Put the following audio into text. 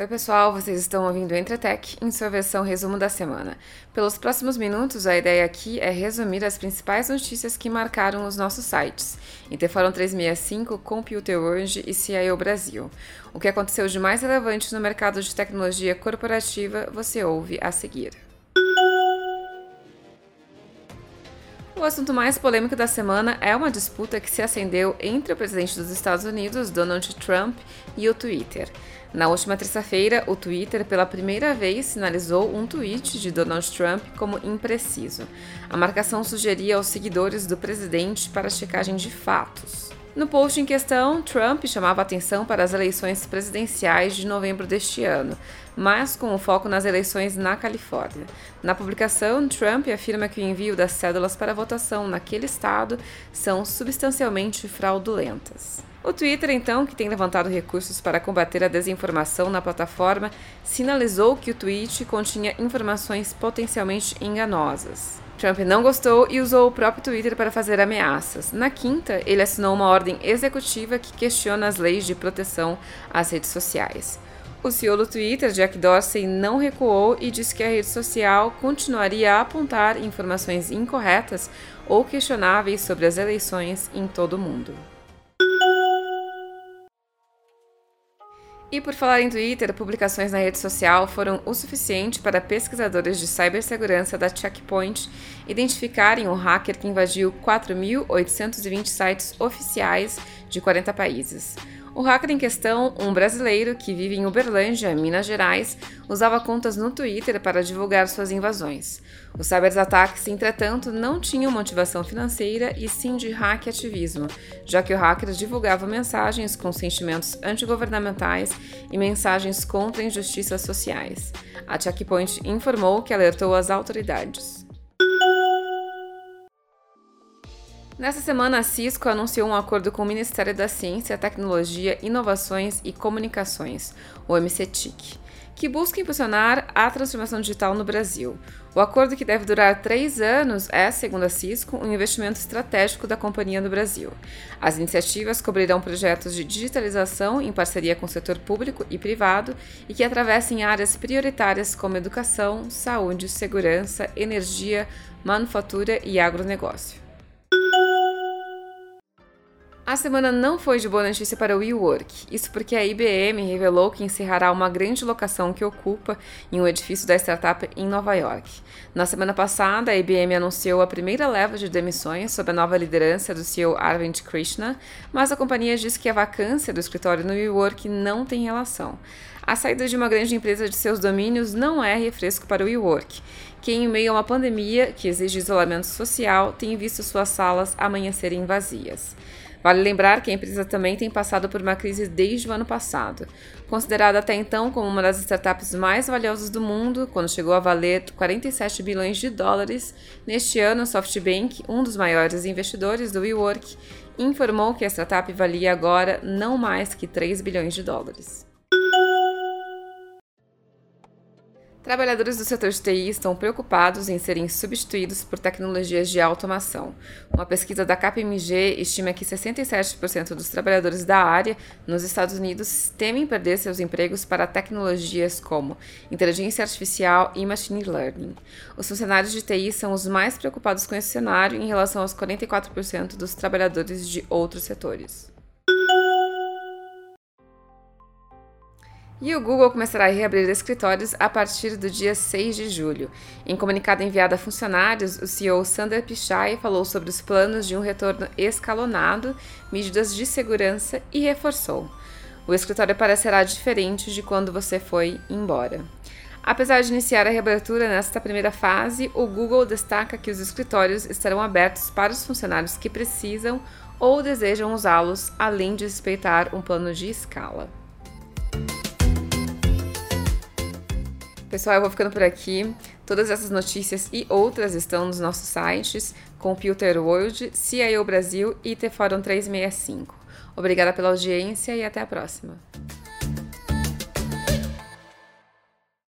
Oi, pessoal, vocês estão ouvindo o Entretec em sua versão resumo da semana. Pelos próximos minutos, a ideia aqui é resumir as principais notícias que marcaram os nossos sites, Interforum 365, Computer World e CIO Brasil. O que aconteceu de mais relevante no mercado de tecnologia corporativa você ouve a seguir. O assunto mais polêmico da semana é uma disputa que se acendeu entre o presidente dos Estados Unidos, Donald Trump, e o Twitter. Na última terça-feira, o Twitter pela primeira vez sinalizou um tweet de Donald Trump como impreciso. A marcação sugeria aos seguidores do presidente para checagem de fatos. No post em questão, Trump chamava atenção para as eleições presidenciais de novembro deste ano, mas com o foco nas eleições na Califórnia. Na publicação, Trump afirma que o envio das cédulas para votação naquele estado são substancialmente fraudulentas. O Twitter, então, que tem levantado recursos para combater a desinformação na plataforma, sinalizou que o tweet continha informações potencialmente enganosas. Trump não gostou e usou o próprio Twitter para fazer ameaças. Na quinta, ele assinou uma ordem executiva que questiona as leis de proteção às redes sociais. O CEO do Twitter, Jack Dorsey, não recuou e disse que a rede social continuaria a apontar informações incorretas ou questionáveis sobre as eleições em todo o mundo. E por falar em Twitter, publicações na rede social foram o suficiente para pesquisadores de cibersegurança da Checkpoint identificarem o hacker que invadiu 4.820 sites oficiais de 40 países. O hacker em questão, um brasileiro que vive em Uberlândia, Minas Gerais, usava contas no Twitter para divulgar suas invasões. Os cyberataques, entretanto, não tinham motivação financeira e sim de hack ativismo, já que o hacker divulgava mensagens com sentimentos antigovernamentais e mensagens contra injustiças sociais. A Checkpoint informou que alertou as autoridades. Nessa semana, a Cisco anunciou um acordo com o Ministério da Ciência, Tecnologia, Inovações e Comunicações, o MCTIC, que busca impulsionar a transformação digital no Brasil. O acordo, que deve durar três anos, é, segundo a Cisco, um investimento estratégico da companhia no Brasil. As iniciativas cobrirão projetos de digitalização em parceria com o setor público e privado e que atravessem áreas prioritárias como educação, saúde, segurança, energia, manufatura e agronegócio. A semana não foi de boa notícia para o WeWork. Isso porque a IBM revelou que encerrará uma grande locação que ocupa em um edifício da startup em Nova York. Na semana passada, a IBM anunciou a primeira leva de demissões sob a nova liderança do CEO Arvind Krishna, mas a companhia diz que a vacância do escritório no WeWork não tem relação. A saída de uma grande empresa de seus domínios não é refresco para o WeWork, que em meio a uma pandemia que exige isolamento social, tem visto suas salas amanhecerem vazias. Vale lembrar que a empresa também tem passado por uma crise desde o ano passado. Considerada até então como uma das startups mais valiosas do mundo, quando chegou a valer 47 bilhões de dólares, neste ano, SoftBank, um dos maiores investidores do WeWork, informou que a startup valia agora não mais que 3 bilhões de dólares. Trabalhadores do setor de TI estão preocupados em serem substituídos por tecnologias de automação. Uma pesquisa da KPMG estima que 67% dos trabalhadores da área nos Estados Unidos temem perder seus empregos para tecnologias como inteligência artificial e machine learning. Os funcionários de TI são os mais preocupados com esse cenário em relação aos 44% dos trabalhadores de outros setores. E o Google começará a reabrir escritórios a partir do dia 6 de julho. Em comunicado enviado a funcionários, o CEO Sander Pichai falou sobre os planos de um retorno escalonado, medidas de segurança e reforçou: o escritório parecerá diferente de quando você foi embora. Apesar de iniciar a reabertura nesta primeira fase, o Google destaca que os escritórios estarão abertos para os funcionários que precisam ou desejam usá-los, além de respeitar um plano de escala. Pessoal, eu vou ficando por aqui. Todas essas notícias e outras estão nos nossos sites Computer World, CIO Brasil e T Fórum 365. Obrigada pela audiência e até a próxima.